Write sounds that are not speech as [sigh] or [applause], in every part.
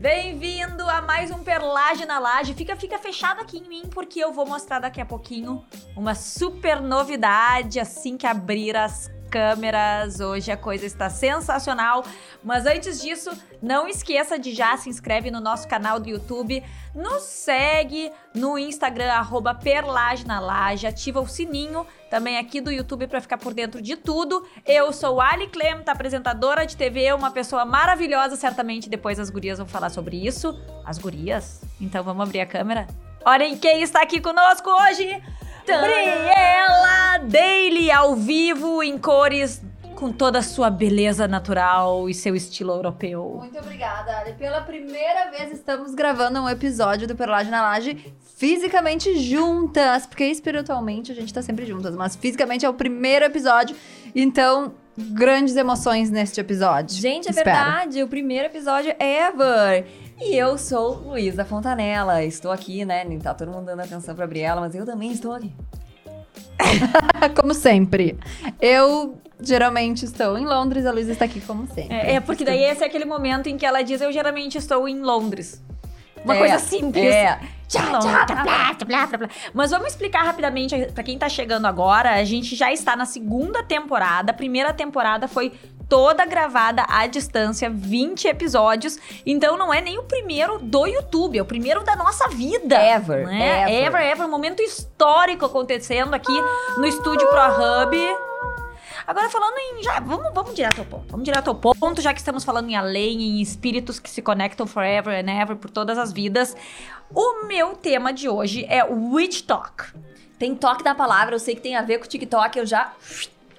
Bem-vindo a mais um Perlage na Laje. Fica, fica fechado aqui em mim porque eu vou mostrar daqui a pouquinho uma super novidade assim que abrir as câmeras. Hoje a coisa está sensacional. Mas antes disso, não esqueça de já se inscreve no nosso canal do YouTube, nos segue no Instagram, arroba ativa o sininho também aqui do YouTube para ficar por dentro de tudo. Eu sou Ali Clem, apresentadora de TV, uma pessoa maravilhosa, certamente depois as gurias vão falar sobre isso. As gurias? Então vamos abrir a câmera? Olhem quem está aqui conosco hoje! Briela Daily ao vivo em cores com toda a sua beleza natural e seu estilo europeu. Muito obrigada, Ali. Pela primeira vez estamos gravando um episódio do Perlage na Laje fisicamente juntas, porque espiritualmente a gente tá sempre juntas, mas fisicamente é o primeiro episódio, então grandes emoções neste episódio. Gente, é Espero. verdade, o primeiro episódio ever. E eu sou Luísa Fontanella. Estou aqui, né? Nem tá todo mundo dando atenção pra Briela, mas eu também estou aqui. [laughs] como sempre. Eu geralmente estou em Londres, a Luísa está aqui como sempre. É, é, porque daí esse é aquele momento em que ela diz: Eu geralmente estou em Londres. Uma É, coisa simples. É. Tchá, tchá, blá, blá, blá. Mas vamos explicar rapidamente pra quem tá chegando agora. A gente já está na segunda temporada. A primeira temporada foi toda gravada à distância, 20 episódios. Então não é nem o primeiro do YouTube, é o primeiro da nossa vida. Ever, né? ever. ever, ever. Um momento histórico acontecendo aqui no estúdio Pro Hub. Agora falando em. Já, vamos, vamos direto ao ponto. Vamos direto ao ponto, já que estamos falando em além, em espíritos que se conectam forever and ever por todas as vidas. O meu tema de hoje é Witch Talk. Tem toque da palavra, eu sei que tem a ver com o TikTok, eu já.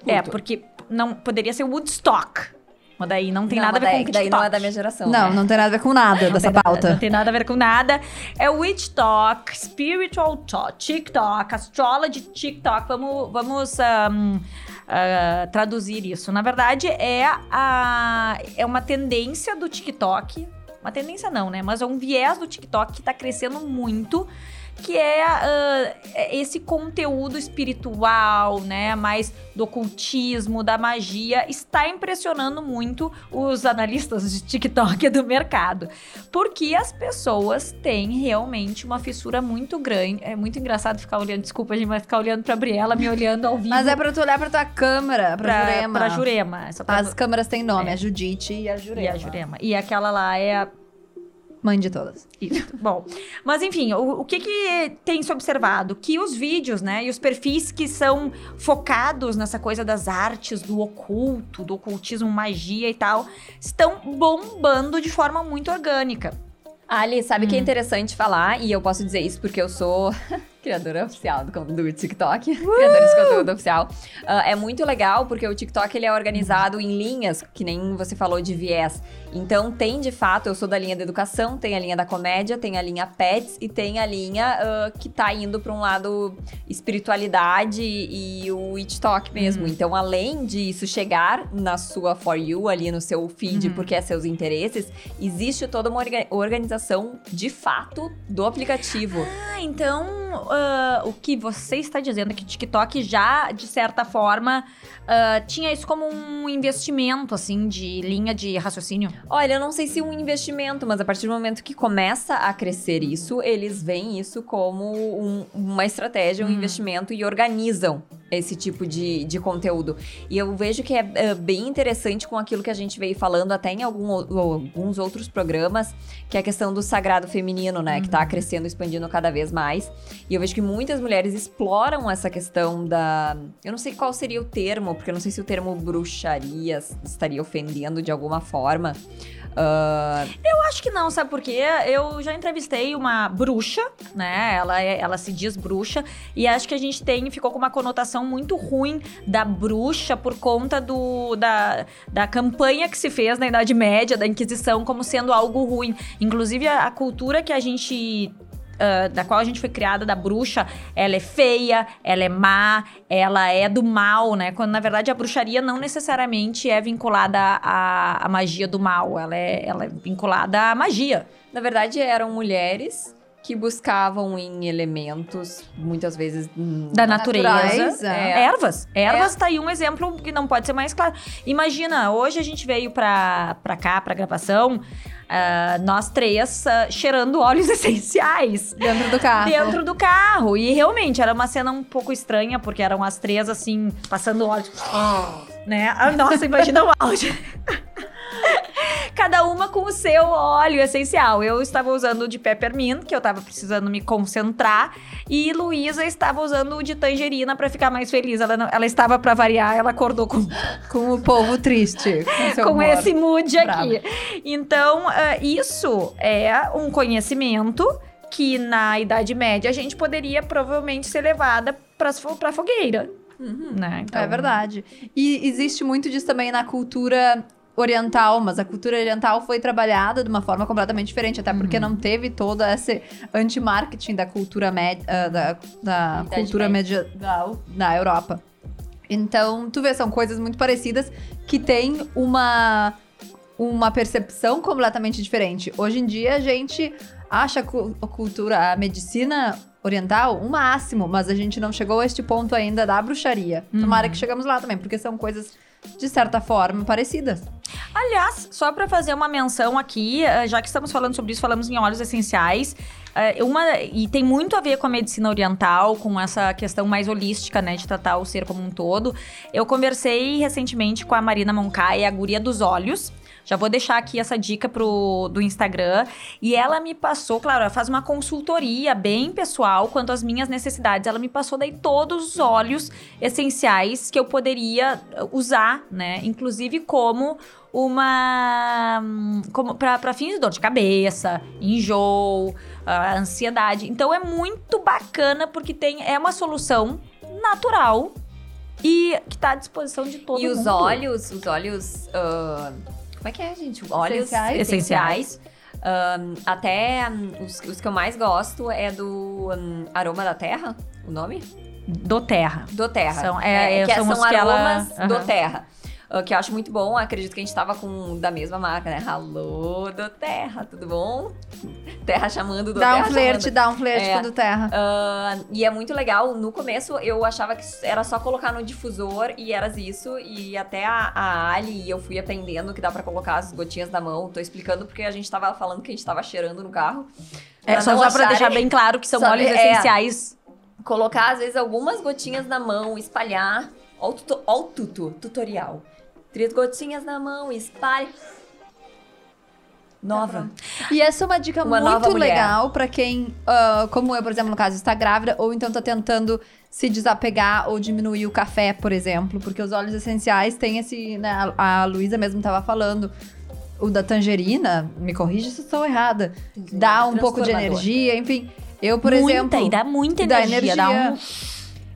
É, porque não poderia ser Woodstock. Mas daí não tem Não, nada a ver mas com daí, daí TikTok. não é da minha geração. Não, né? não tem nada a ver com nada dessa pauta. Não tem nada a ver com nada. É Witch Talk, Spiritual Talk, TikTok, Astrology TikTok. Vamos, vamos ahm, ah, traduzir isso. Na verdade, é, a, é uma tendência do TikTok. Uma tendência não, né? Mas é um viés do TikTok que tá crescendo muito. Que é é esse conteúdo espiritual, né? Mais do ocultismo, da magia, está impressionando muito os analistas de TikTok do mercado. Porque as pessoas têm realmente uma fissura muito grande. É muito engraçado ficar olhando, desculpa, a gente vai ficar olhando pra Briela, me olhando ao vivo. Mas é pra tu olhar pra tua câmera, pra Jurema. Pra Jurema. Pra- As câmeras têm nome, É. a Judite e a Jurema. E a Jurema. E aquela lá é a Mãe de todas. Isso. Bom, mas enfim, o, o que que tem se observado? Que os vídeos, né, e os perfis que são focados nessa coisa das artes, do oculto, do ocultismo, magia e tal, estão bombando de forma muito orgânica. Ali, sabe Hum. que é interessante falar, e eu posso dizer isso porque eu sou criadora oficial do, do TikTok, criadora de conteúdo oficial. Ah, é muito legal porque o TikTok ele é organizado em linhas, que nem você falou de viés. Então tem de fato, eu sou da linha da educação, tem a linha da comédia, tem a linha pets e tem a linha ah, que tá indo para um lado espiritualidade e o TikTok mesmo. Então, além disso chegar na sua For You, ali no seu feed, Uhum. porque é seus interesses, existe toda uma orga- organização de fato do aplicativo. Ah, então ah, o que você está dizendo é que o TikTok já, de certa forma, ah, tinha isso como um investimento, assim, de linha de raciocínio. Olha, eu não sei se um investimento, mas a partir do momento que começa a crescer isso, eles veem isso como um- uma estratégia, um Hum. investimento e organizam esse tipo de, de conteúdo. E eu vejo que é, é, bem interessante com aquilo que a gente veio falando até em algum alguns outros programas, que é a questão do sagrado feminino, né? Que tá crescendo, expandindo cada vez mais. E eu vejo que muitas mulheres exploram essa questão da. Eu não sei qual seria o termo, porque eu não sei se o termo bruxaria estaria ofendendo de alguma forma. Ah, Eu acho que não, sabe por quê? Eu já entrevistei uma bruxa, né? Ela, é- ela se diz bruxa, e acho que a gente tem, ficou com uma conotação muito ruim da bruxa por conta do, da, da campanha que se fez na Idade Média, da Inquisição, como sendo algo ruim. Inclusive, a, a cultura que a gente. ah, da qual a gente foi criada, da bruxa, ela é feia, ela é má, ela é do mal, né? Quando na verdade a bruxaria não necessariamente é vinculada à, à magia do mal, ela é, ela é vinculada à magia. na verdade, eram mulheres que buscavam em elementos, muitas vezes. hum, Da natureza. Naturais, é. Ervas. Ervas tá aí um exemplo que não pode ser mais claro. Imagina, hoje a gente veio pra, pra cá, pra gravação, ah, nós três ah, cheirando óleos [laughs] essenciais. Dentro do carro. Dentro do carro. E realmente era uma cena um pouco estranha, porque eram as três assim, passando óleo. Né? Ah, Nossa, imagina o áudio. [laughs] Cada uma com o seu óleo essencial. Eu estava usando o de peppermint, que eu estava precisando me concentrar, e Luísa estava usando o de tangerina para ficar mais feliz. Ela, não- ela estava para variar, ela acordou com, Com o povo triste. Com, [laughs] com esse mood bravo. aqui. Então, ah, isso é um conhecimento que na Idade Média a gente poderia provavelmente ser levada para a fogueira. Né? Então, É verdade. E existe muito disso também na cultura oriental, mas a cultura oriental foi trabalhada de uma forma completamente diferente, até porque não teve todo esse anti-marketing da cultura média, ah, da, da cultura medieval na Europa. Então, tu vê, são coisas muito parecidas que têm uma, uma percepção completamente diferente. Hoje em dia, a gente acha a cu- a cultura, a medicina oriental o máximo, mas a gente não chegou a este ponto ainda da bruxaria. Tomara que chegamos lá também, porque são coisas, de certa forma, parecidas. Aliás, só para fazer uma menção aqui, eh, já que estamos falando sobre isso, falamos em óleos essenciais. eh, Uma, e tem muito a ver com a medicina oriental, com essa questão mais holística, né, de tratar o ser como um todo. Eu conversei recentemente com a Marina Moncaia, a guria dos olhos. Já vou deixar aqui essa dica pro, do Instagram. E ela me passou, claro, ela faz uma consultoria bem pessoal quanto às minhas necessidades. Ela me passou daí todos os óleos essenciais que eu poderia eh, usar, né? Inclusive como uma. hum, como para fins de dor de cabeça, enjoo, ansiedade. Então é muito bacana porque tem é uma solução natural e que tá à disposição de todo E mundo. os óleos, os óleos. ah, como é que é, gente? Óleos Essenciais. essenciais. Ahn, até hum, os, os que eu mais gosto é do hum, Aroma da Terra, o nome? do terra. Do Terra. São- é, é, que são são que ela- aromas do. Terra. Ah, que eu acho muito bom. Acredito que a gente tava com da mesma marca, né? Alô, do Terra, tudo bom? Terra chamando do dá um Terra flerte, chamando. dá um flerte É. com do terra. Ah, e é muito legal. No começo eu achava que era só colocar no difusor e era isso. E até a, a Ali e eu fui aprendendo que dá pra colocar as gotinhas na mão. Tô explicando porque a gente tava falando que a gente tava cheirando no carro. É, Pra só, só pra deixar bem claro que são Só- óleos é. essenciais. Colocar, às vezes, algumas gotinhas na mão, espalhar. Ó o, tuto, o tuto, tutorial. Três gotinhas na mão, espalha. Nova. E essa é uma dica Uma muito legal pra quem, ah, como eu, por exemplo, no caso, está grávida ou então tá tentando se desapegar ou diminuir o café, por exemplo, porque os óleos essenciais têm esse, né, a, Luísa mesmo tava falando, o da tangerina, me corrige se eu estou errada, dá um pouco de energia, enfim. Eu, por muita, exemplo, e dá muita dá energia. Dá um,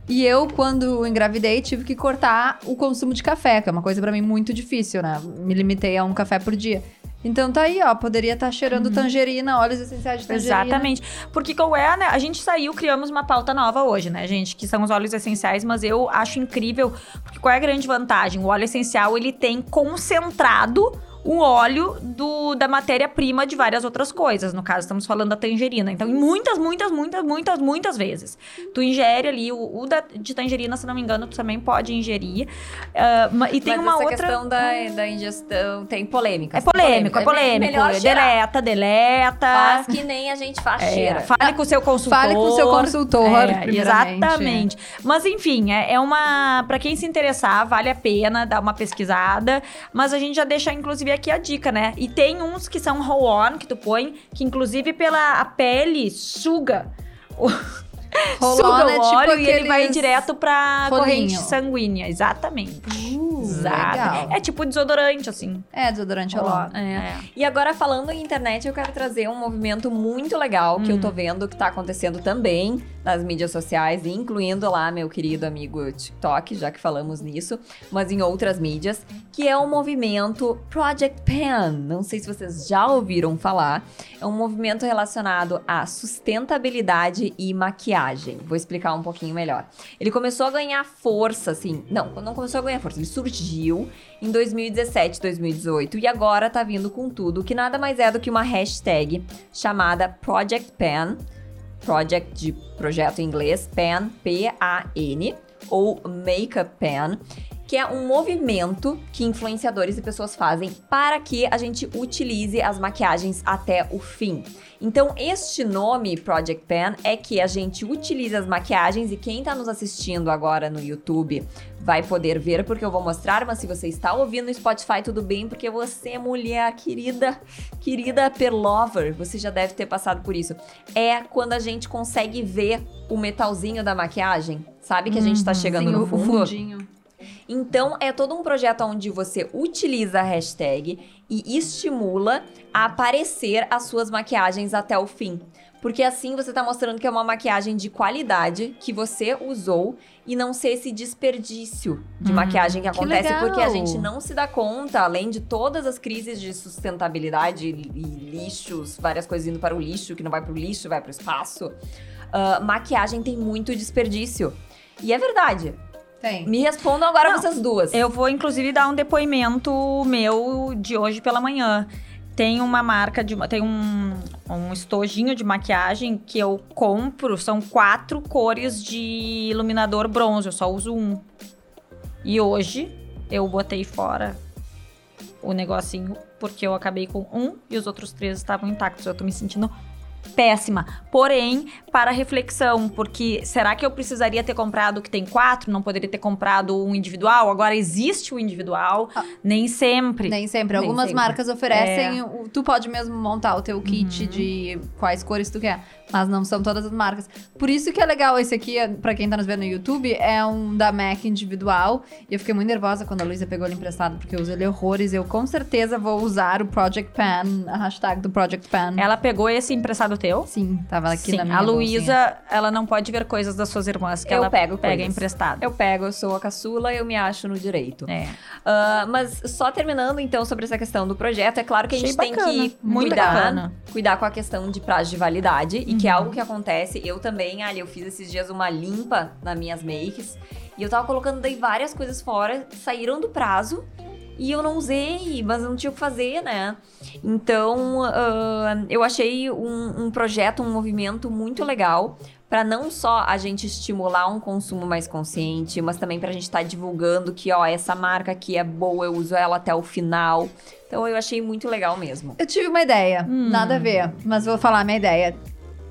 E eu, quando engravidei, tive que cortar o consumo de café, que é uma coisa pra mim muito difícil, né? Me limitei a um café por dia. Então tá aí, ó, poderia estar cheirando tangerina, óleos essenciais de tangerina. Exatamente. Porque qual é, né? A gente saiu, criamos uma pauta nova hoje, né, gente? Que são os óleos essenciais, mas eu acho incrível. Porque qual é a grande vantagem? O óleo essencial, ele tem concentrado o óleo do, da matéria-prima de várias outras coisas. No caso, estamos falando da tangerina. Então, muitas, muitas, muitas, muitas, muitas vezes. Tu ingere ali, o, o da, de tangerina, se não me engano, tu também pode ingerir. Ma- e tem Mas uma essa outra... questão da, da ingestão tem polêmica. É polêmico, é polêmico. Melhor cheirar. deleta, deleta. Faz que nem a gente faz, É, cheira. fale com o seu consultor. Fale com o seu consultor, É, primeiramente. exatamente. Mas enfim, é, é uma. Pra quem se interessar, vale a pena dar uma pesquisada. Mas a gente já deixa, inclusive, aqui a dica, né? E tem uns que são roll-on, que tu põe, que inclusive pela a pele suga. O, Roll-on suga é o tipo óleo e ele vai direto pra corrente sanguínea. Exatamente. Uh, Exato. legal. É tipo desodorante, assim. É, desodorante rolou. É. E agora, falando em internet, eu quero trazer um movimento muito legal que eu tô vendo que tá acontecendo também nas mídias sociais, incluindo lá meu querido amigo TikTok, já que falamos nisso, mas em outras mídias, que é o movimento Project Pan. Não sei se vocês já ouviram falar. É um movimento relacionado à sustentabilidade e maquiagem. Vou explicar um pouquinho melhor. Ele começou a ganhar força, assim. Não, não começou a ganhar força, ele surgiu em 2017, 2018 e agora tá vindo com tudo, que nada mais é do que uma hashtag chamada Project Pan, Project de projeto em inglês, Pan, P-A-N, ou Makeup Pan, que é um movimento que influenciadores e pessoas fazem para que a gente utilize as maquiagens até o fim. Então, este nome, Project Pan, é que a gente utiliza as maquiagens e quem está nos assistindo agora no YouTube vai poder ver, porque eu vou mostrar, mas se você está ouvindo no Spotify, tudo bem, porque você mulher querida, querida perlover, você já deve ter passado por isso. É quando a gente consegue ver o metalzinho da maquiagem, sabe que a gente está chegando Sim, no o- o fundo? fundinho. Então, é todo um projeto onde você utiliza a hashtag e estimula a aparecer as suas maquiagens até o fim. Porque assim você tá mostrando que é uma maquiagem de qualidade que você usou e não ser esse desperdício de maquiagem que que acontece legal. porque a gente não se dá conta, além de todas as crises de sustentabilidade e lixos, várias coisas indo para o lixo, que não vai para o lixo, vai para o espaço. ah, maquiagem tem muito desperdício. E é verdade. Tem. Me respondam agora Não, vocês duas. Eu vou, inclusive, dar um depoimento meu de hoje pela manhã. Tem uma marca de. Tem um, um estojinho de maquiagem que eu compro. São quatro cores de iluminador bronze. Eu só uso um. E hoje eu botei fora o negocinho porque eu acabei com um e os outros três estavam intactos. Eu tô me sentindo péssima. Porém, para reflexão, porque será que eu precisaria ter comprado o que tem quatro? Não poderia ter comprado um individual? Agora existe o individual? Nem sempre. Nem sempre. Nem Algumas sempre. marcas oferecem. o- Tu pode mesmo montar o teu kit de quais cores tu quer. Mas não são todas as marcas. Por isso que é legal esse aqui, é- pra quem tá nos vendo no YouTube, é um da MAC individual. E eu fiquei muito nervosa quando a Luísa pegou ele emprestado, porque eu uso ele horrores. Eu com certeza vou usar o Project Pan, a hashtag do Project Pan. Ela pegou esse emprestado teu? Sim, tava aqui Sim, na minha a. Luísa, ela não pode ver coisas das suas irmãs que Eu ela pego pega coisas. emprestado. Eu pego, eu sou a caçula, eu me acho no direito. É. Ah, mas só terminando então sobre essa questão do projeto, é claro que a Achei gente tem bacana, que cuidar, cuidar com a questão de prazo de validade e que é Uhum. algo que acontece. Eu também, ali, eu fiz esses dias uma limpa nas minhas makes e eu tava colocando daí várias coisas fora, saíram do prazo. E eu não usei, mas eu não tinha o que fazer, né? Então, ah, eu achei um, um projeto, um movimento muito legal para não só a gente estimular um consumo mais consciente, mas também pra gente estar divulgando que, ó, essa marca aqui é boa, eu uso ela até o final. Então eu achei muito legal mesmo. Eu tive uma ideia, Hum. nada a ver, mas vou falar a minha ideia.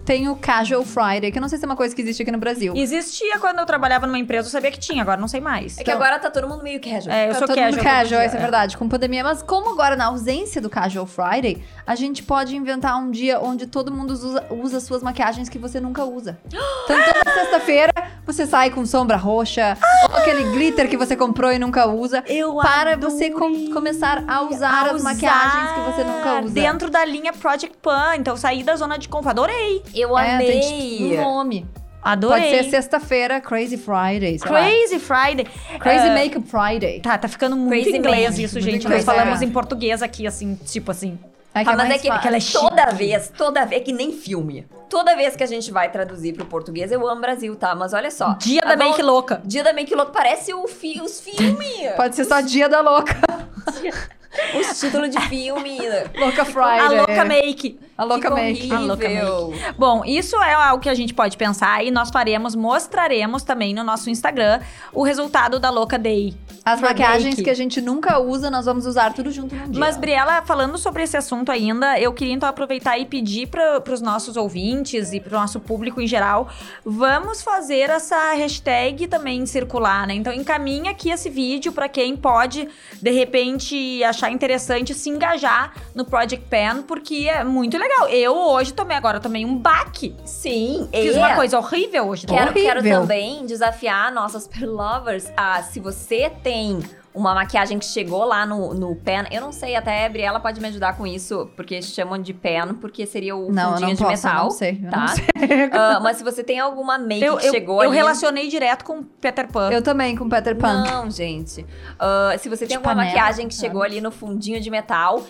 Tem o Casual Friday, que eu não sei se é uma coisa que existe aqui no Brasil. Existia quando eu trabalhava numa empresa, eu sabia que tinha, agora não sei mais. É que agora tá todo mundo meio casual. É, eu Tá sou todo casual. mundo casual, dia, isso é é. verdade, com pandemia. Mas como agora, na ausência do Casual Friday, a gente pode inventar um dia onde todo mundo usa, usa suas maquiagens que você nunca usa. [gasps] Então, toda sexta-feira, você sai com sombra roxa, ou aquele glitter que você comprou e nunca usa. Eu Para você com- começar a usar as maquiagens que você nunca usa. Dentro da linha Project Pan. Então, saí da zona de conforto. Adorei. Eu É, tem amei. um nome. Adorei. Pode ser sexta-feira, Crazy Friday. sei lá. Crazy Friday. Crazy Ah, Makeup Friday. Tá, tá ficando muito Crazy inglês Make. isso, Muito gente. inglês, Nós falamos é. em português aqui, assim, tipo assim. É Ah, mas é mais que, que ela é toda chique. vez, toda vez, é que nem filme. Toda vez que a gente vai traduzir pro português, eu amo Brasil, tá? Mas olha só. Dia da Make Louca. Dia da Make Louco parece o fi, os filmes. [laughs] Pode ser só Dia da Louca. [laughs] os títulos de filme. Louca Friday. A Louca Make. A Louca Fica Make. A Louca horrível. Bom, isso é algo que a gente pode pensar e nós faremos, mostraremos também no nosso Instagram o resultado da Louca Day. As maquiagens make. que a gente nunca usa, nós vamos usar tudo junto num dia. Mas, Briela, falando sobre esse assunto ainda, eu queria então aproveitar e pedir para os nossos ouvintes e para o nosso público em geral, vamos fazer essa hashtag também circular, né? Então, encaminha aqui esse vídeo para quem pode, de repente, achar interessante se engajar no Project Pen, porque é muito legal. Eu hoje tomei, agora tomei um baque. Sim, Fiz é. uma coisa horrível hoje. Quero, quero Horrível. também desafiar nossas lovers a se você tem uma maquiagem que chegou lá no, no pen, eu não sei, até a Briela pode me ajudar com isso, porque chamam de pen, porque seria o não, fundinho não de posso, metal. não sei. eu tá? não sei. [laughs] Ah, mas se você tem alguma make Eu, que eu, chegou eu ali... relacionei direto com Peter Pan. Eu também, com Peter Pan. Não, gente. Ah, se você tem De alguma panela, maquiagem que chegou ali no fundinho de metal,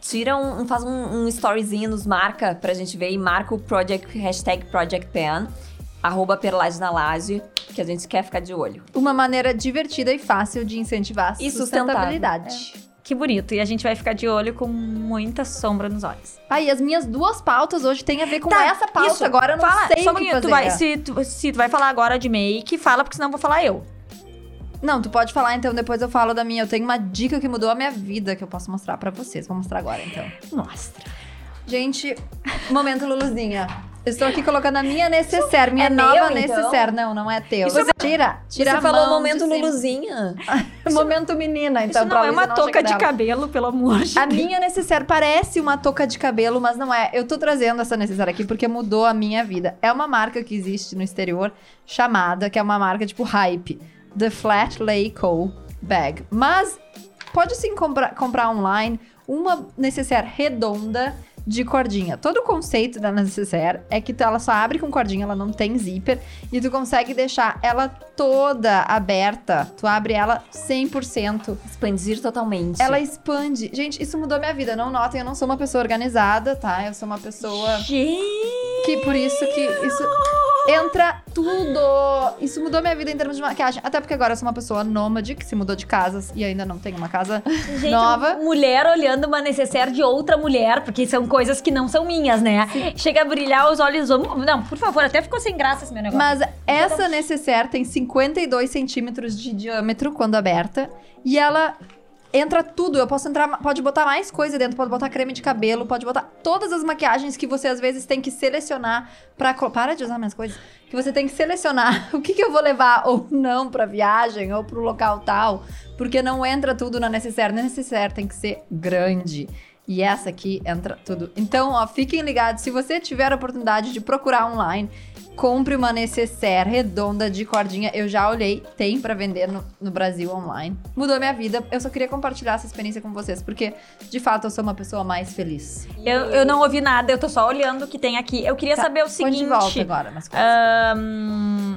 tira um, faz um, um storyzinho, nos marca pra gente ver e marca o project, hashtag Project Pen, arroba Perlage na Laje. que a gente quer ficar de olho. Uma maneira divertida e fácil de incentivar E sustentabilidade. Que bonito. E a gente vai ficar de olho com muita sombra nos olhos. Ah, e as minhas duas pautas hoje têm a ver com Tá, essa pauta. isso. Agora eu não Fala, sei só o que fazer. tu vai, se, tu, se tu vai falar agora de make, fala, porque senão eu vou falar eu. Não, tu pode falar, então depois eu falo da minha. Eu tenho uma dica que mudou a minha vida que eu posso mostrar pra vocês. Vou mostrar agora, então. Mostra. Gente, momento Luluzinha. Eu Estou aqui colocando a minha necessaire, minha é nova meu, então? necessaire. Não, não é teu. Isso é- tira, tira Você a falou mão momento. Luluzinha. [laughs] Momento menina, então. Isso não é uma touca chega de dela. cabelo, pelo amor de A Deus. minha necessaire parece uma touca de cabelo, mas não é. Eu tô trazendo essa necessaire aqui porque mudou a minha vida. É uma marca que existe no exterior chamada, que é uma marca tipo Hype, The Flat Lay Co. Bag. Mas pode sim comprar, comprar online uma necessaire redonda de cordinha. Todo o conceito da necessaire é que tu- ela só abre com cordinha, ela não tem zíper e tu consegue deixar ela toda aberta. Tu abre ela 100%. Expandir totalmente. Ela expande. Gente, isso mudou minha vida. Não notem, eu não sou uma pessoa organizada, tá? Eu sou uma pessoa Gente. que por isso que isso entra tudo. Isso mudou minha vida em termos de maquiagem. Até porque agora eu sou uma pessoa nômade que se mudou de casas e ainda não tem uma casa Gente, nova. mulher olhando uma necessaire de outra mulher, porque são coisas que não são minhas, né? Chega a brilhar os olhos. Não, por favor, até ficou sem graça esse meu negócio. Mas essa necessaire tem 52 centímetros de diâmetro quando aberta. E ela entra tudo. Eu posso entrar, pode botar mais coisa dentro, pode botar creme de cabelo, pode botar todas as maquiagens que você às vezes tem que selecionar co- Para de usar minhas coisas. Que você tem que selecionar [laughs] o que, que eu vou levar ou não pra viagem ou pro local tal. Porque não entra tudo na necessaire. Na necessaire tem que ser grande. E essa aqui entra tudo. Então, ó, fiquem ligados. Se você tiver a oportunidade de procurar online, compre uma necessaire redonda de cordinha. Eu já olhei, tem pra vender no, no Brasil online. Mudou minha vida. Eu só queria compartilhar essa experiência com vocês, porque de fato eu sou uma pessoa mais feliz. Eu, eu não ouvi nada, eu tô só olhando o que tem aqui. Eu queria Tá, saber o seguinte. de volta agora ahn,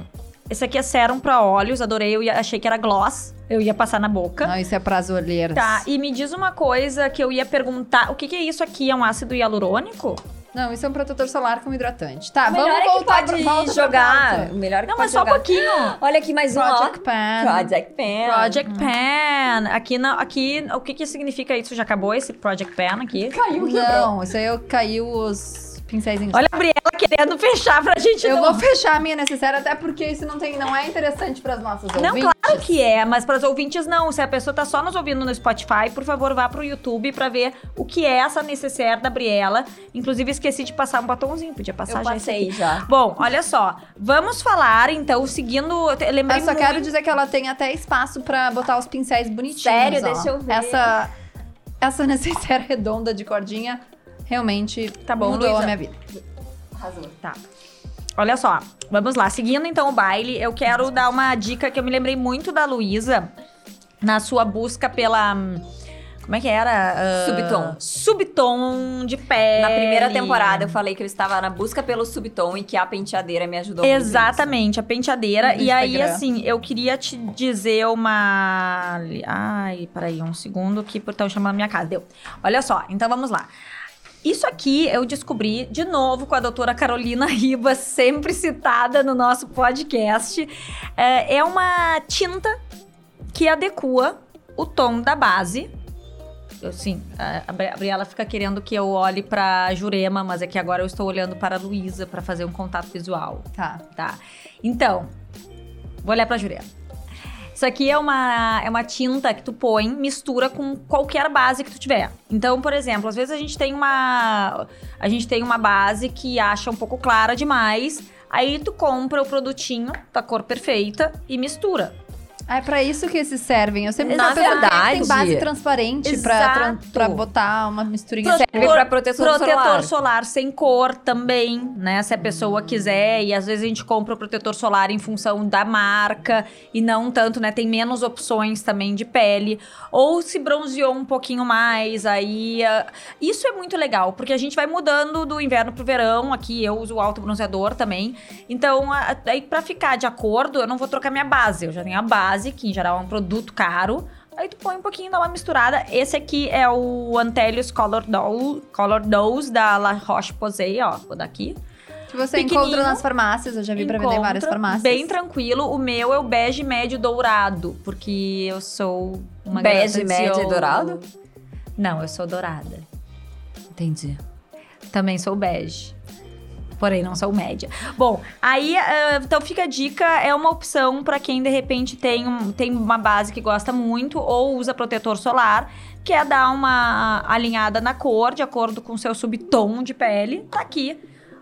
esse aqui é sérum pra olhos, adorei. Eu achei que era gloss. Eu ia passar na boca. Não, isso é pras olheiras. Tá, e me diz uma coisa que eu ia perguntar. O que, que é isso aqui? É um ácido hialurônico? Não, isso é um protetor solar com hidratante. Tá, O vamos é que voltar pode pra, volta jogar. O melhor é que Não, pode mas só um pouquinho. Olha aqui mais um, ó. Project Pan. Project Pan. Project Pan. Aqui, na, aqui, o que que significa isso? Já acabou esse Project Pan aqui? Caiu, Não, isso aí eu caiu os pincéis Olha a Briela querendo fechar pra gente Eu não... vou fechar a minha necessária, até porque isso não, tem, não é interessante para as nossas Não, ouvintes. claro que é, mas para os ouvintes não. Se a pessoa tá só nos ouvindo no Spotify, por favor, vá pro YouTube pra ver o que é essa necessaire da Briela. Inclusive, esqueci de passar um batomzinho, podia passar Eu já esse passei aqui. já. Bom, olha só. Vamos falar, então, seguindo... Eu te- lembrei Eu só muito- quero dizer que ela tem até espaço pra botar os pincéis bonitinhos. Sério? ó. Deixa eu ver. Essa, essa [laughs] necessaire redonda de cordinha realmente Tá bom, mudou Luísa. a minha vida. Arrasou. Tá. Olha só, vamos lá. Seguindo então o baile, eu quero dar uma dica que eu me lembrei muito da Luísa na sua busca pela. Como é que era? Ah, Subtom. Subtom de pele. Na primeira temporada eu falei que eu estava na busca pelo subtom e que a penteadeira me ajudou muito Exatamente, a penteadeira. No E aí, Instagram. assim, eu queria te dizer uma. Ai, peraí, um segundo que estão chamando minha casa. Deu. Olha só, então vamos lá. Isso aqui eu descobri de novo com a doutora Carolina Ribas, sempre citada no nosso podcast. É, é uma tinta que adequa o tom da base. Eu, sim, a a Gabriela fica querendo que eu olhe pra Jurema, mas é que agora eu estou olhando para a Luísa para fazer um contato visual Tá. tá? Então, vou olhar pra Jurema. Isso aqui é uma, é uma tinta que tu põe, mistura com qualquer base que tu tiver. Então, por exemplo, às vezes a gente tem uma a gente tem uma base que acha um pouco clara demais, aí tu compra o produtinho da cor perfeita e mistura. Ah, é pra isso que esses servem. Eu sempre Na é que tem verdade- base transparente pra, pra botar uma misturinha. Prote- Serve pra proteção Protetor solar. solar sem cor também, né? Se a pessoa quiser. E às vezes a gente compra o protetor solar em função da marca e não tanto, né? Tem menos opções também de pele. Ou se bronzeou um pouquinho mais, aí. ah, Isso é muito legal, porque a gente vai mudando do inverno pro verão. Aqui eu uso o alto bronzeador também. Então, a- aí pra ficar de acordo, eu não vou trocar minha base. Eu já tenho a base, que em geral é um produto caro. Aí tu põe um pouquinho, dá uma misturada. Esse aqui é o Antelius Color, Doll, Color Dose da La Roche-Posay, ó. Vou dar aqui. Que você encontra nas farmácias, eu já vi pra vender em várias farmácias. Bem tranquilo. O meu é o bege médio dourado, porque eu sou uma Bege médio e dourado? Não, eu sou dourada. Entendi. Também sou bege. Porém, não sou média. Bom, aí, ah, então fica a dica, é uma opção pra quem de repente tem, um- tem uma base que gosta muito ou usa protetor solar, quer dar uma alinhada na cor, de acordo com o seu subtom de pele. Tá aqui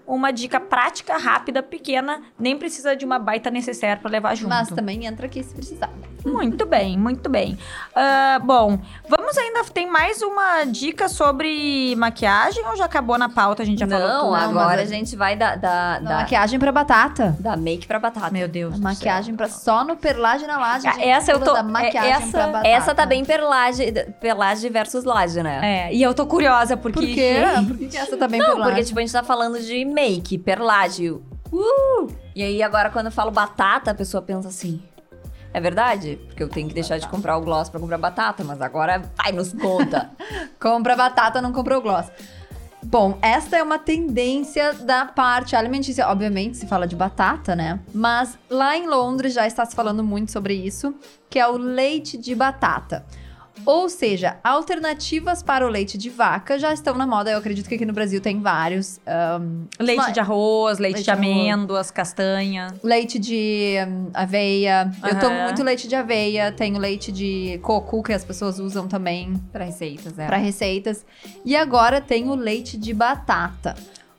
uma dica prática, rápida, pequena, nem precisa de uma baita necessaire pra levar junto. Mas também entra aqui se precisar. Muito bem, muito bem. Ah, bom, vamos ainda. Tem mais uma dica sobre maquiagem ou já acabou na pauta? A gente já falou Não, tudo. agora mas a gente vai da, da, Da da, maquiagem pra batata. da make pra batata. Meu Deus. Do maquiagem pra só no perlagem na laje. a gente Essa eu tô. Da maquiagem essa, pra batata. essa tá bem perlage, perlage versus laje, né? É, e eu tô curiosa porque. Por quê? Por que, que essa tá bem Não, perlagem? porque tipo, a gente tá falando de make, perlage. Uh! E aí agora quando eu falo batata, a pessoa pensa assim. É verdade? Porque eu tenho que deixar de comprar o gloss pra comprar batata, mas agora vai nos conta. [laughs] Compra batata, não comprou gloss. Bom, esta é uma tendência da parte alimentícia. Obviamente, se fala de batata, né? Mas lá em Londres já está se falando muito sobre isso, que é o leite de batata. Ou seja, alternativas para o leite de vaca já estão na moda. Eu acredito que aqui no Brasil tem vários. ahn, Leite Mas- de arroz, leite, Leite de amêndoas, castanha. leite de hum, aveia. Eu Aham. tomo muito leite de aveia. Tenho leite de coco, que as pessoas usam também pra receitas, é. para receitas. E agora tem o leite de batata.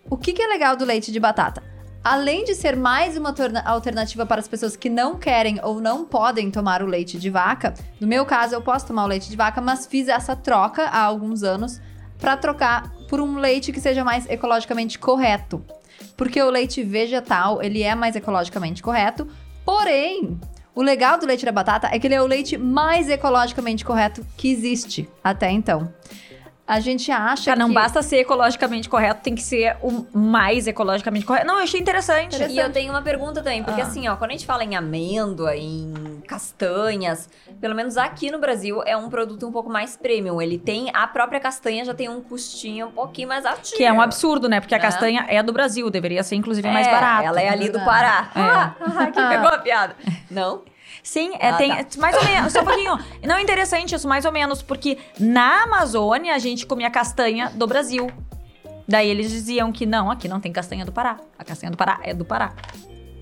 O que, que é legal do leite de batata? Além de ser mais uma alternativa para as pessoas que não querem ou não podem tomar o leite de vaca, no meu caso eu posso tomar o leite de vaca, mas fiz essa troca há alguns anos para trocar por um leite que seja mais ecologicamente correto. Porque o leite vegetal, ele é mais ecologicamente correto, porém, o legal do leite da batata é que ele é o leite mais ecologicamente correto que existe até então. A gente acha Tá, não que... basta ser ecologicamente correto, tem que ser o mais ecologicamente correto. Não, eu achei interessante. E eu tenho uma pergunta também, porque Ah. assim, ó, quando a gente fala em amêndoa, em castanhas, pelo menos aqui no Brasil é um produto um pouco mais premium. Ele tem, a própria castanha já tem um custinho um pouquinho mais altinho. Que é um absurdo, né? Porque a É. castanha é do Brasil, deveria ser inclusive mais É, barata. Ela é ali do Verdade. Pará. Ah, [laughs] ah, que pegou a piada. Não? Sim, é, Ah, tem tá. [laughs] mais ou menos, só um pouquinho. Não é interessante isso, mais ou menos, porque na Amazônia a gente comia castanha do Brasil. Daí eles diziam que não, aqui não tem castanha do Pará. A castanha do Pará é do Pará.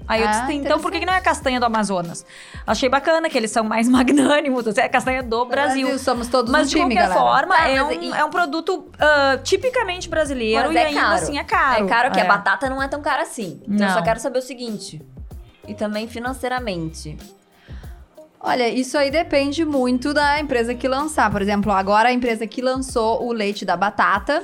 Aí eu Ah, disse, então por que não é castanha do Amazonas? Achei bacana que eles são mais [laughs] magnânimos, é castanha do Brasil. somos todos Mas um de time, qualquer galera. forma, Tá, é, mas um, e- é um produto ah, tipicamente brasileiro Mas e é ainda caro. assim é caro. É caro que É. a batata não é tão cara assim. Então eu só Não. quero saber o seguinte. E também financeiramente. Olha, isso aí depende muito da empresa que lançar. Por exemplo, agora a empresa que lançou o leite da batata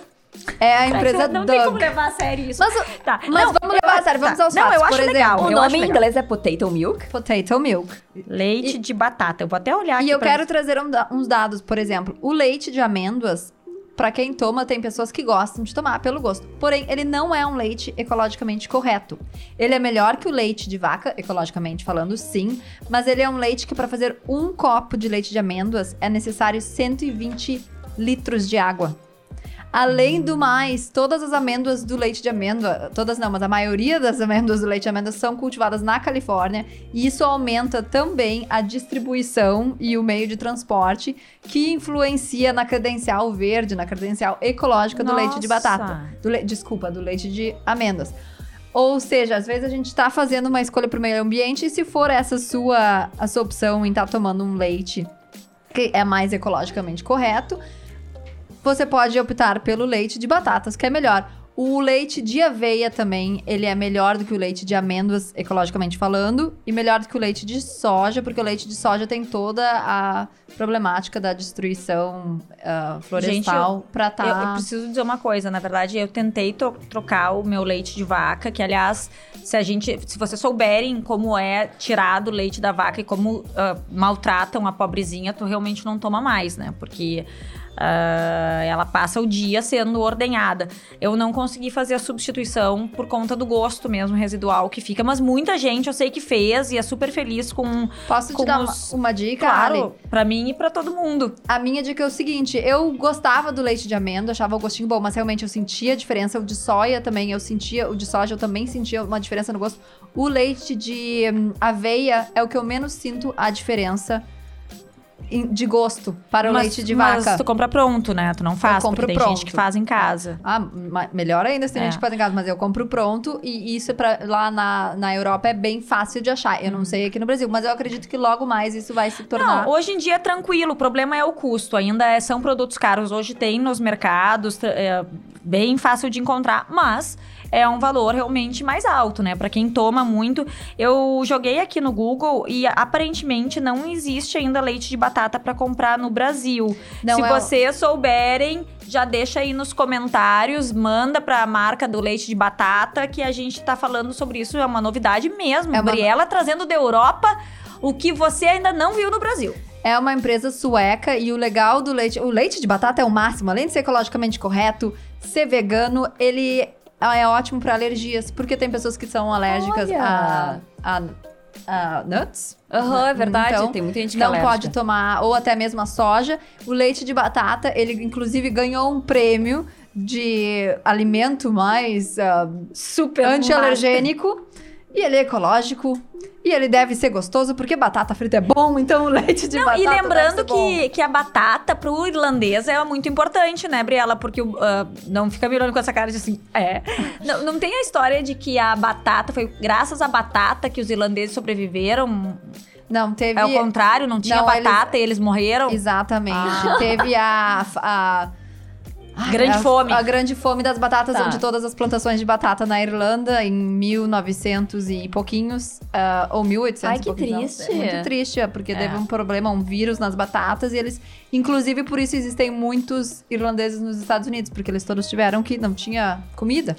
é a empresa Não tem como Doug. levar a sério isso. Mas, Tá, mas não, vamos levar a sério, vamos tá. aos Não, fatos. eu acho Por legal. O eu nome em inglês é potato milk? Potato milk. Leite de batata. Eu vou até olhar aqui E eu quero trazer um uns dados, por exemplo, o leite de amêndoas, pra quem toma, tem pessoas que gostam de tomar pelo gosto. Porém, ele não é um leite ecologicamente correto. Ele é melhor que o leite de vaca, ecologicamente falando, sim, mas ele é um leite que para fazer um copo de leite de amêndoas é necessário 120 litros de água. Além do mais, todas as amêndoas do leite de amêndoa, todas não, mas a maioria das amêndoas do leite de amêndoa são cultivadas na Califórnia e isso aumenta também a distribuição e o meio de transporte que influencia na credencial verde, na credencial ecológica do leite de Nossa. batata. Do le- Desculpa, do leite de amêndoas. Ou seja, às vezes a gente tá fazendo uma escolha pro meio ambiente e se for essa sua, a sua opção em estar tomando um leite que é mais ecologicamente correto, você pode optar pelo leite de batatas, que é melhor. O leite de aveia também, ele é melhor do que o leite de amêndoas, ecologicamente falando, e melhor do que o leite de soja, porque o leite de soja tem toda a problemática da destruição ah, florestal pra tá... Eu, eu preciso dizer uma coisa, na verdade, eu tentei tro- trocar o meu leite de vaca, que aliás, se a gente, se vocês souberem como é tirado o leite da vaca e como ah, maltratam a pobrezinha, tu realmente não toma mais, né? Porque ah, ela passa o dia sendo ordenhada. Eu não consegui fazer a substituição por conta do gosto mesmo residual que fica, mas muita gente eu sei que fez e é super feliz com. Posso te Com dar os- uma, uma dica, Ali? Claro, pra mim e pra todo mundo. A minha dica é o seguinte: eu gostava do leite de amêndoa, achava o gostinho bom, mas realmente eu sentia a diferença. O de soia também, eu sentia, o de soja eu também sentia uma diferença no gosto. O leite de hum, aveia é o que eu menos sinto a diferença de gosto para o mas, leite de mas vaca. tu compra pronto, né? Tu não faz, compro porque tem pronto. gente que faz em casa. Ah, ma- melhor ainda se tem É. gente que faz em casa, mas eu compro pronto e isso pra, lá na, na Europa é bem fácil de achar. Eu não sei aqui no Brasil, mas eu acredito que logo mais isso vai se tornar. Não, hoje em dia é tranquilo, o problema é o custo. Ainda é- são produtos caros. Hoje tem nos mercados, é bem fácil de encontrar, mas é um valor realmente mais alto, né? Pra quem toma muito. Eu joguei aqui no Google e aparentemente não existe ainda leite de batata pra comprar no Brasil. Não Se é vocês souberem, já deixa aí nos comentários, manda pra marca do leite de batata que a gente tá falando sobre isso, é uma novidade mesmo. É uma- Briela trazendo da Europa o que você ainda não viu no Brasil. É uma empresa sueca e o legal do leite. O leite de batata é o máximo. Além de ser ecologicamente correto, ser vegano, ele é ótimo para alergias. Porque tem pessoas que são alérgicas a, a, a nuts. Aham, é verdade. Então, tem muita gente que é Não alérgica. pode tomar, ou até mesmo a soja. O leite de batata, ele inclusive ganhou um prêmio de alimento mais ah, Super anti-alergênico. E ele é ecológico. E ele deve ser gostoso, porque batata frita é bom, então o leite de Não, batata e lembrando que, que a batata pro irlandês é muito importante, né, Briela? Porque ah, não fica mirando com essa cara de assim. É. [laughs] Não, não tem a história de que a batata foi graças à batata que os irlandeses sobreviveram. Não, teve... É o contrário, não tinha Não, eles- batata e eles morreram. Exatamente. Ah. Teve a... a Grande a- fome. A grande fome das batatas, Tá. onde todas as plantações de batata na Irlanda, em 1900 e pouquinhos, ah, ou 1800 Ai, e que pouquinhos. não. triste. É muito triste, é, porque É. teve um problema, um vírus nas batatas, e eles... Inclusive, por isso existem muitos irlandeses nos Estados Unidos, porque eles todos tiveram que... Não tinha comida.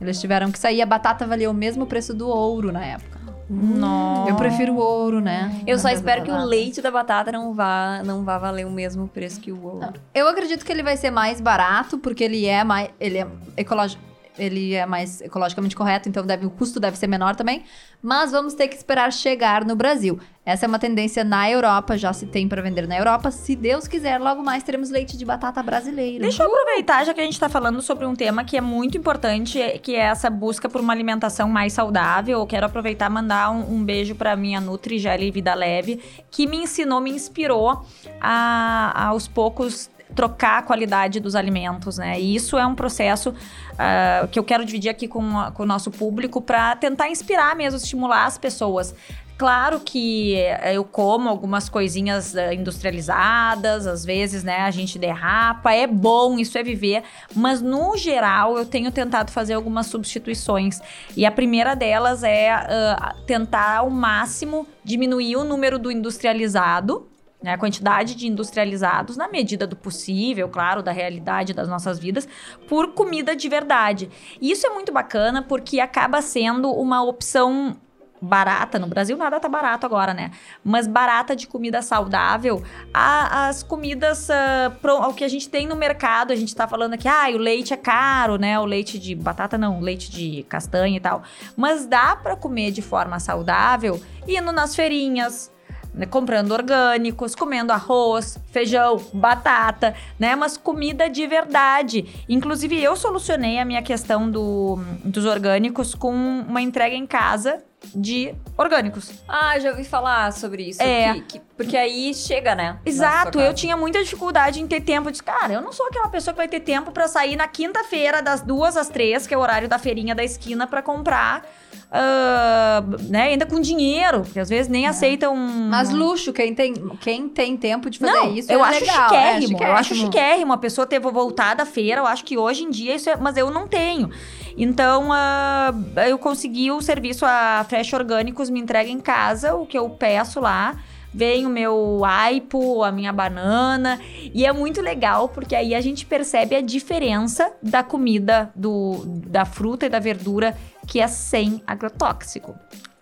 Eles tiveram que sair. A batata valia o mesmo preço do ouro na época. Nossa. Eu prefiro o ouro, né? Eu só espero que o leite da batata não vá, não vá valer o mesmo preço que o ouro. Eu acredito que ele vai ser mais barato, porque ele é mais. Ele é ecológico. Ele é mais ecologicamente correto, então deve, o custo deve ser menor também. Mas vamos ter que esperar chegar no Brasil. Essa é uma tendência na Europa, já se tem para vender na Europa. Se Deus quiser, logo mais teremos leite de batata brasileiro. Deixa eu aproveitar, já que a gente tá falando sobre um tema que é muito importante, que é essa busca por uma alimentação mais saudável. Eu quero aproveitar e mandar um, um beijo pra minha Nutri Gel Vida Leve, que me ensinou, me inspirou a, aos poucos trocar a qualidade dos alimentos, né? E isso é um processo ah, que eu quero dividir aqui com, a- com o nosso público para tentar inspirar mesmo, estimular as pessoas. Claro que eh, eu como algumas coisinhas eh, industrializadas, às vezes, né, a gente derrapa, é bom, isso é viver, mas no geral eu tenho tentado fazer algumas substituições. E a primeira delas é ah, tentar ao máximo diminuir o número do industrializado, né, a quantidade de industrializados na medida do possível, claro, da realidade das nossas vidas, por comida de verdade. E isso é muito bacana porque acaba sendo uma opção barata, no Brasil nada tá barato agora, né? Mas barata de comida saudável, a- as comidas, ah, pro- o que a gente tem no mercado, a gente tá falando aqui, ah, o leite é caro, né? O leite de batata não, leite de castanha e tal. Mas dá pra comer de forma saudável indo nas feirinhas, né, comprando orgânicos, comendo arroz, feijão, batata, né? Mas comida de verdade. Inclusive, eu solucionei a minha questão do, dos orgânicos com uma entrega em casa de orgânicos. Ah, já ouvi falar sobre isso. É. que- que- porque aí chega, né? Exato, eu tinha muita dificuldade em ter tempo. Disse, cara, eu não sou aquela pessoa que vai ter tempo pra sair na quinta-feira, das duas às três, que é o horário da feirinha da esquina, pra comprar, ah, né? Ainda com dinheiro, porque às vezes nem aceitam. Mas luxo, quem tem, quem tem tempo de fazer Não, isso eu é acho legal. chiquérrimo, é eu acho chiquérrimo a pessoa ter voltado da feira, eu acho que hoje em dia isso é, mas eu não tenho. Então, ah, eu consegui o serviço, a Fresh Orgânicos me entrega em casa, o que eu peço lá, vem o meu aipo, a minha banana, e é muito legal, porque aí a gente percebe a diferença da comida, do, da fruta e da verdura, que é sem agrotóxico.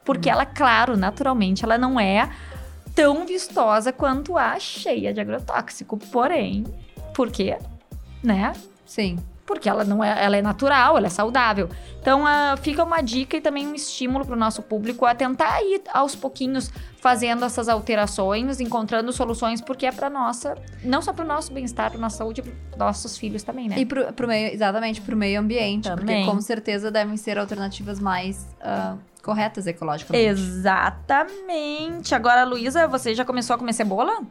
Porque ela, claro, naturalmente, ela não é tão vistosa quanto a cheia de agrotóxico. Porém, Por quê? Né? Sim. Porque ela não é, ela é natural, ela é saudável. Então, ah, fica uma dica e também um estímulo para o nosso público a tentar ir aos pouquinhos fazendo essas alterações, encontrando soluções, porque é para nossa, não só para o nosso bem-estar, para nossa saúde, para nossos filhos também, né? E pro, pro meio, exatamente, pro meio ambiente. Também. Porque com certeza devem ser alternativas mais ah, corretas ecologicamente. Exatamente. Agora, Luísa, você já começou a comer cebola?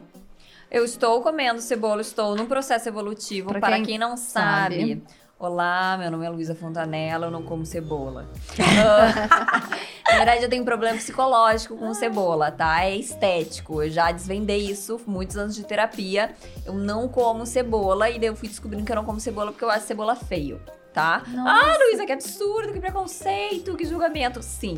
Eu estou comendo cebola, estou num processo evolutivo. Pra Para quem quem, não sabe. sabe. Olá, meu nome é Luísa Fontanella, eu não como cebola. [laughs] Na verdade, eu tenho um problema psicológico com cebola, tá? É estético. Eu já desvendei isso, muitos anos de terapia. Eu não como cebola e daí eu fui descobrindo que eu não como cebola porque eu acho cebola feio, tá? Ah, Luísa, que absurdo, que preconceito, que julgamento. Sim.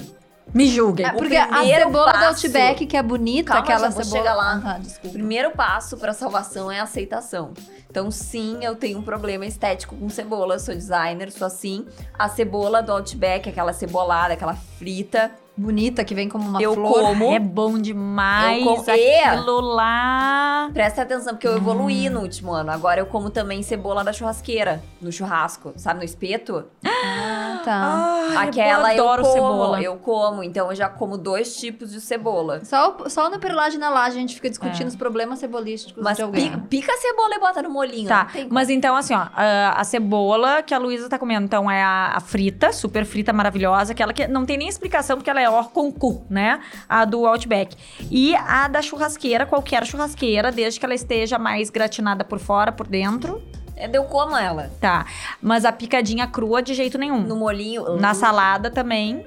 Me julguem. É, porque a cebola do passo- Outback, que é bonita, Calma, aquela já cebola. chegar lá. Ah, tá, O desculpa. primeiro passo para salvação é a aceitação. Então, sim, eu tenho um problema estético com cebola. Eu sou designer, sou assim. A cebola do Outback, aquela cebolada, aquela frita, Bonita, que vem como uma eu flor. como. É bom demais Eu como- E- aquilo lá. Presta atenção, porque eu Hum. evoluí no último ano. Agora eu como também cebola da churrasqueira, no churrasco, sabe, no espeto? Ah, tá. Ai, Aquela eu, adoro como, cebola. eu como. Então eu já como dois tipos de cebola. Só, só no Perlagem na Laje a gente fica discutindo É. os problemas cebolísticos Mas de alguém. pica, pica a cebola e bota no molinho. Tá, mas então assim, ó, a, a cebola que a Luísa tá comendo, então é a, a frita, super frita, maravilhosa, aquela que não tem nem explicação porque ela é or com cu, né? A do Outback. E a da churrasqueira, qualquer churrasqueira, desde que ela esteja mais gratinada por fora, por dentro, É, Eu como ela. tá. Mas a picadinha crua de jeito nenhum. No molinho. Na salada também,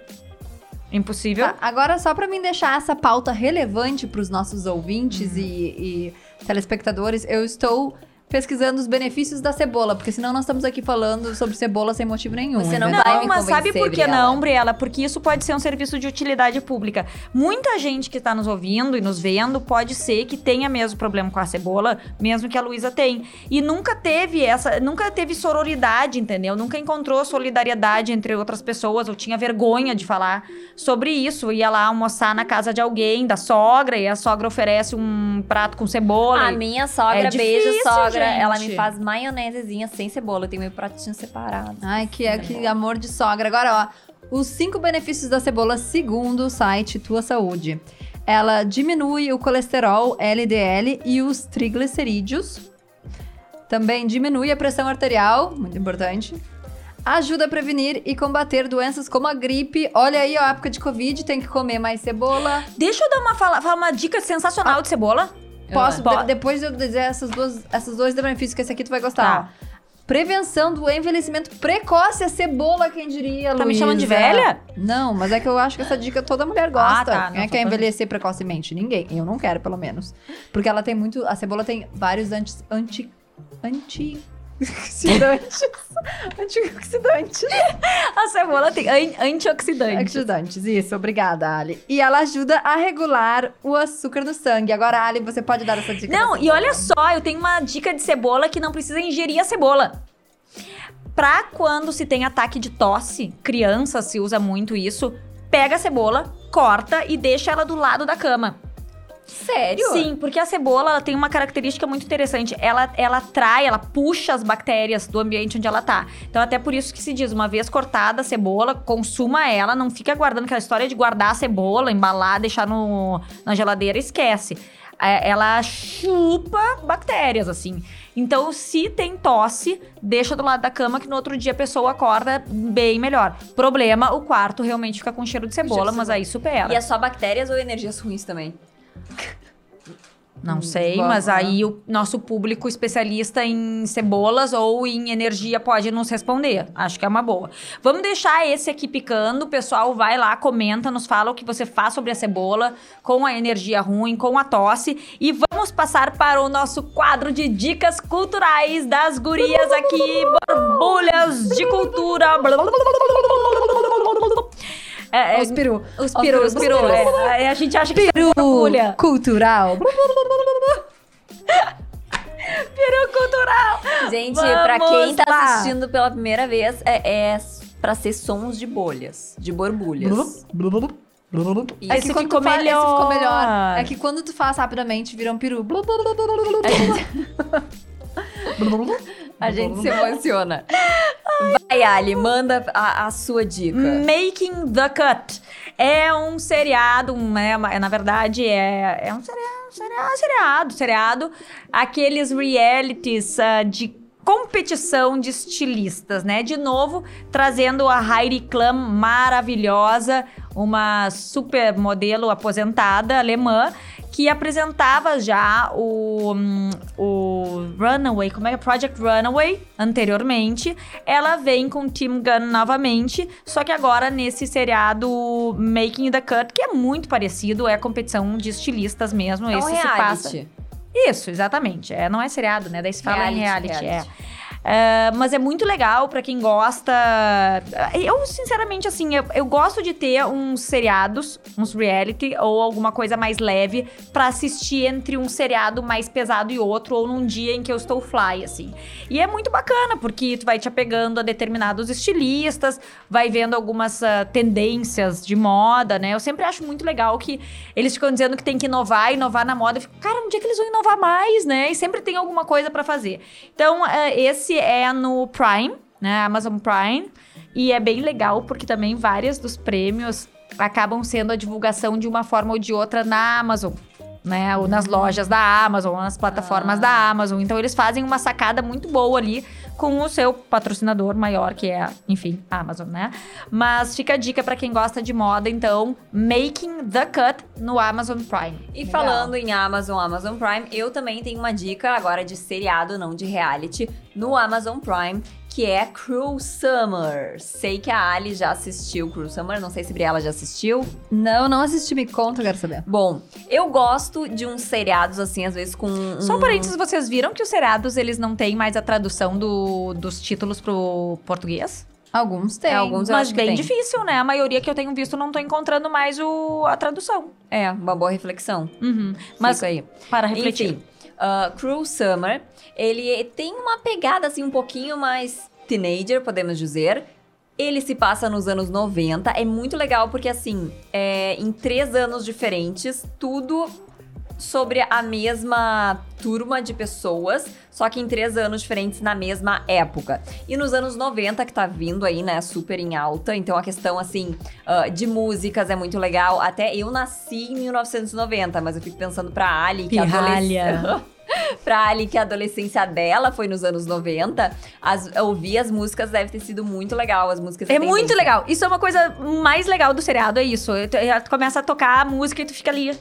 impossível. Tá, agora, só pra mim deixar essa pauta relevante pros nossos ouvintes e, e telespectadores, eu estou pesquisando os benefícios da cebola, porque senão nós estamos aqui falando sobre cebola sem motivo nenhum. Você não Então, vai Não, me mas sabe por que não, Briela? Porque isso pode ser um serviço de utilidade pública. Muita gente que está nos ouvindo e nos vendo pode ser que tenha mesmo problema com a cebola, mesmo que a Luísa tem. E nunca teve essa, nunca teve sororidade, entendeu? Nunca encontrou solidariedade entre outras pessoas, ou tinha vergonha de falar sobre isso. Ia lá almoçar na casa de alguém, da sogra, e a sogra oferece um prato com cebola. A e- minha sogra, É beijo, difícil, sogra. Gente. Ela me faz maionesezinha sem cebola. Eu tenho meu pratinho separado. Ai, que, que amor de sogra. Agora, ó, os cinco benefícios da cebola segundo o site Tua Saúde. Ela diminui o colesterol LDL e os triglicerídeos. Também diminui a pressão arterial, muito importante. Ajuda a prevenir e combater doenças como a gripe. Olha aí, ó, época de Covid, tem que comer mais cebola. Deixa eu dar uma, fala, falar uma dica sensacional de cebola. Posso, Po- de- depois de eu dizer essas duas, essas dois benefícios, que esse aqui tu vai gostar. Tá. Prevenção do envelhecimento precoce, a cebola, quem diria, Tá me chamando de Luísa? velha? Não, mas é que eu acho que essa dica toda mulher gosta. Ah, tá. Quem Não, é quer falando- envelhecer precocemente? Ninguém. Eu não quero, pelo menos. Porque ela tem muito... A cebola tem vários anti... Anti... Anti... [laughs] Oxidantes. [laughs] Antioxidantes. A cebola tem an- antioxidante. Antioxidantes, isso. Obrigada, Ali. E ela ajuda a regular o açúcar no sangue. Agora, Ali, você pode dar essa dica Não, e olha só, eu tenho uma dica de cebola que não precisa ingerir a cebola. Pra quando se tem ataque de tosse, criança se usa muito isso, pega a cebola, corta e deixa ela do lado da cama. Sério? Sim, porque a cebola ela tem uma característica muito interessante. Ela, ela atrai, ela puxa as bactérias do ambiente onde ela tá. Então, até por isso que se diz, uma vez cortada a cebola, consuma ela, não fica guardando aquela história de guardar a cebola, embalar, deixar no, na geladeira, esquece. É, Ela chupa bactérias, assim. Então, se tem tosse, deixa do lado da cama que no outro dia a pessoa acorda bem melhor. Problema, o quarto realmente fica com cheiro de cebola, de mas cebola. aí supera. E é só bactérias ou energias ruins também? Não Hum, sei, vamos, mas aí o nosso público especialista em cebolas ou em energia pode nos responder. Acho que é uma boa. Vamos deixar esse aqui picando. O pessoal vai lá, comenta, nos fala o que você faz sobre a cebola, com a energia ruim, com a tosse. E vamos passar para o nosso quadro de dicas culturais das gurias aqui. Borbulhas de cultura. É, é, Os peru. os peru, os peru. peru. É, é, a gente acha que isso é Peru borbulha. cultural. [laughs] Peru cultural. Gente, Vamos pra quem tá lá. assistindo pela primeira vez, é, é pra ser sons de bolhas, de borbulhas. Isso. É Esse que quando ficou melhor. Esse ficou melhor. É que quando tu faz rapidamente, vira um peru. [laughs] [laughs] A gente se emociona. Vai, Ali, manda a, a sua dica. Making the Cut. É um seriado, um, né, uma- na verdade, é, é um seriado, seriado, seriado, seriado. Aqueles realities ah, de competição de estilistas, né? De novo, trazendo a Heidi Klum maravilhosa, uma super modelo aposentada alemã, que apresentava já o, o Runaway, como é que é? Project Runaway, anteriormente. Ela vem com Tim Gunn novamente, só que agora nesse seriado Making the Cut, que é muito parecido, é competição de estilistas mesmo. É um esse se passa. reality. Isso, exatamente. É, não é seriado, né? Daí se fala em Reality, reality. reality. É. É, mas é muito legal pra quem gosta. Eu, sinceramente, assim, eu, eu gosto de ter uns seriados, uns reality ou alguma coisa mais leve pra assistir entre um seriado mais pesado e outro, ou num dia em que eu estou fly, assim. E é muito bacana, porque tu vai te apegando a determinados estilistas, vai vendo algumas ah, tendências de moda, né? Eu sempre acho muito legal que eles ficam dizendo que tem que inovar, inovar na moda. Eu fico, cara, onde é que eles vão inovar mais, né? E sempre tem alguma coisa pra fazer. Então, eh, esse é no Prime, né? Amazon Prime. E é bem legal porque também vários dos prêmios acabam sendo a divulgação de uma forma ou de outra na Amazon. Né, ou nas lojas da Amazon, ou nas plataformas Ah. da Amazon. Então eles fazem uma sacada muito boa ali com o seu patrocinador maior, que é, enfim, a Amazon, né? Mas fica a dica pra quem gosta de moda, então, Making the Cut no Amazon Prime. E Legal. falando em Amazon, Amazon Prime, eu também tenho uma dica agora de seriado, não de reality, no Amazon Prime, que é Cruel Summer. Sei que a Ali já assistiu Cruel Summer, não sei se Briela já assistiu. Não, não assisti, me conta, quero saber. Bom, eu gosto de uns seriados, assim, às vezes com. Um... Só um parênteses, vocês viram que os seriados, eles não têm mais a tradução do- dos títulos pro português? Alguns tem. É, alguns eu Mas bem tem. difícil, né? A maioria que eu tenho visto não tô encontrando mais o, a tradução. É, uma boa reflexão. Uhum. Mas Fica aí. para refletir. Enfim, uh, Cruel Summer, ele tem uma pegada assim um pouquinho mais teenager, podemos dizer. Ele se passa nos anos 90. É muito legal porque, assim, é, em três anos diferentes, tudo sobre a mesma turma de pessoas, só que em três anos diferentes na mesma época. E nos anos 90, que tá vindo aí, né, super em alta, então a questão, assim, ah, de músicas é muito legal. Até eu nasci em 1990, mas eu fico pensando pra Ali, que a Pirralha. adolescência... [laughs] pra Ali, que a adolescência dela foi nos anos 90, as, ouvir as músicas deve ter sido muito legal, as músicas É muito tendência. legal. Isso é uma coisa mais legal do seriado, é isso. Tu, tu começa a tocar a música e tu fica ali.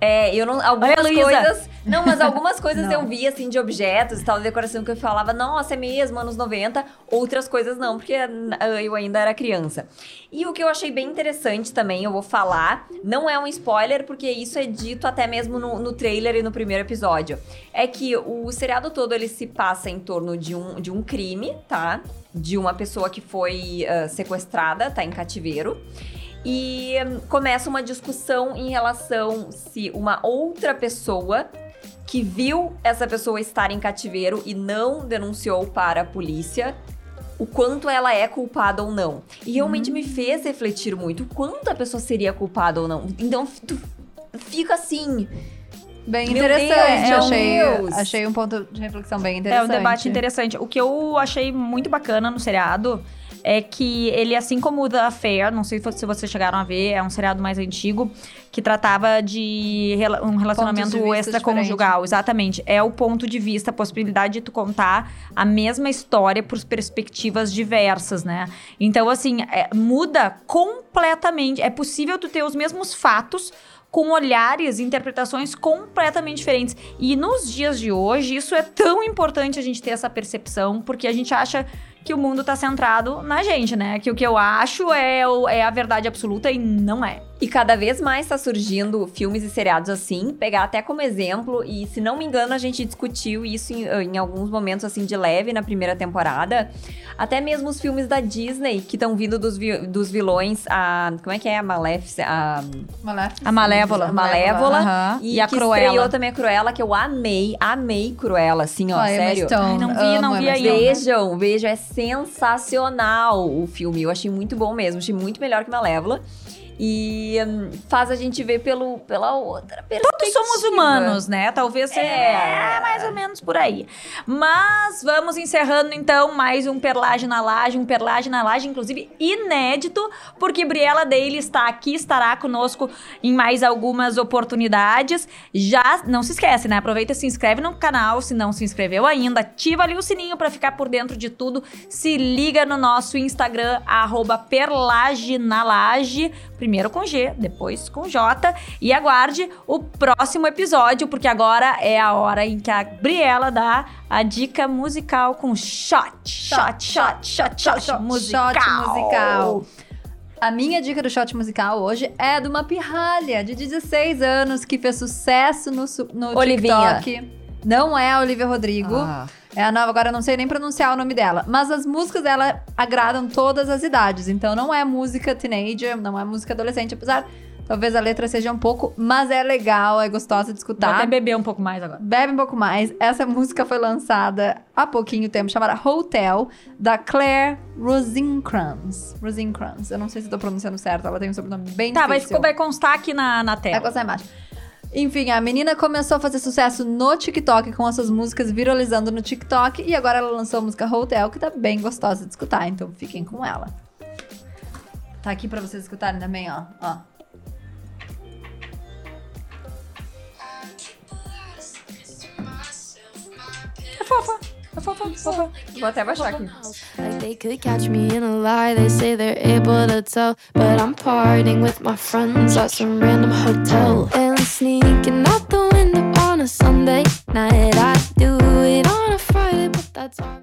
É, eu não. Algumas Luísa. coisas. Não, mas algumas coisas eu vi, assim, de objetos e tal, de decoração que eu falava, nossa, é mesmo, anos 90. Outras coisas não, porque ah, eu ainda era criança. E o que eu achei bem interessante também, eu vou falar, não é um spoiler, porque isso é dito até mesmo no, no trailer e no primeiro episódio. É que o seriado todo ele se passa em torno de um, de um crime, tá? De uma pessoa que foi ah, sequestrada, tá em cativeiro. E hum, começa uma discussão em relação se uma outra pessoa que viu essa pessoa estar em cativeiro e não denunciou para a polícia, o quanto ela é culpada ou não. E realmente me fez refletir muito o quanto a pessoa seria culpada ou não. Então tu fica assim. Bem Meu interessante, Deus, achei, Deus. achei um ponto de reflexão bem É interessante. um debate interessante. O que eu achei muito bacana no seriado é que ele, assim como o The Affair, não sei se vocês chegaram a ver, é um seriado mais antigo, que tratava de um relacionamento extraconjugal. Exatamente. É o ponto de vista, a possibilidade de tu contar a mesma história por perspectivas diversas, né? Então, assim, é, muda completamente. É possível tu ter os mesmos fatos com olhares, interpretações completamente diferentes. E nos dias de hoje, isso é tão importante a gente ter essa percepção, porque a gente acha que o mundo tá centrado na gente, né? Que o que eu acho é, o- é a verdade absoluta e não é. E cada vez mais tá surgindo filmes e seriados assim, pegar até como exemplo, e se não me engano, a gente discutiu isso em, em alguns momentos assim de leve na primeira temporada. Até mesmo os filmes da Disney que estão vindo dos, vi- dos vilões, a. Como é que é? A Maléfica. A, Maléfica. A Malévola. A Malévola. Aham. e E a que Cruella. estreou também a Cruella, que eu amei, amei Cruella, assim, ó, Emma sério. Ai, não vi, não amo vi Emma ainda. Vejam, vejam, é sensacional o filme. Eu achei muito bom mesmo, achei muito melhor que Malévola. E hum, faz a gente ver pelo, pela outra. Todos somos humanos, né? Talvez É. é, mais ou menos por aí. Mas vamos encerrando então mais um Perlage na Laje, um Perlage na Laje, inclusive inédito, porque Briela Daily está aqui, estará conosco em mais algumas oportunidades. Já não se esquece, né? Aproveita e se inscreve no canal, se não se inscreveu ainda, ativa ali o sininho para ficar por dentro de tudo. Se liga no nosso Instagram, arroba Perlage na Laje. Primeiro com G, depois com J. E aguarde o próximo episódio, porque agora é a hora em que a Briela dá a dica musical com shot. Shot, shot, shot, shot, shot, musical. Shot musical. A minha dica do shot musical hoje é de uma pirralha de 16 anos que fez sucesso no, no Olivinha. TikTok. Não é a Olivia Rodrigo. Ah. É a nova, agora eu não sei nem pronunciar o nome dela. Mas as músicas dela agradam todas as idades. Então não é música teenager, não é música adolescente, apesar talvez a letra seja um pouco, mas é legal, é gostosa de Vou escutar. até beber um pouco mais agora. Bebe um pouco mais. Essa música foi lançada há pouquinho tempo, chamada Hotel, da Claire Rosencrantz. Rosencrantz. Eu não sei se estou pronunciando certo, ela tem um sobrenome bem Tá, vai, difícil. vai constar aqui na, na Vai tela. constar embaixo. Enfim, a menina começou a fazer sucesso no TikTok com essas músicas viralizando no TikTok e agora ela lançou a música Hotel, que tá bem gostosa de escutar, então fiquem com ela. Tá aqui pra vocês escutarem também, ó. ó. É fofa. É fofa, fofa. Vou até baixar aqui. Sneaking out the window on a Sunday night. I do it on a Friday, but that's alright.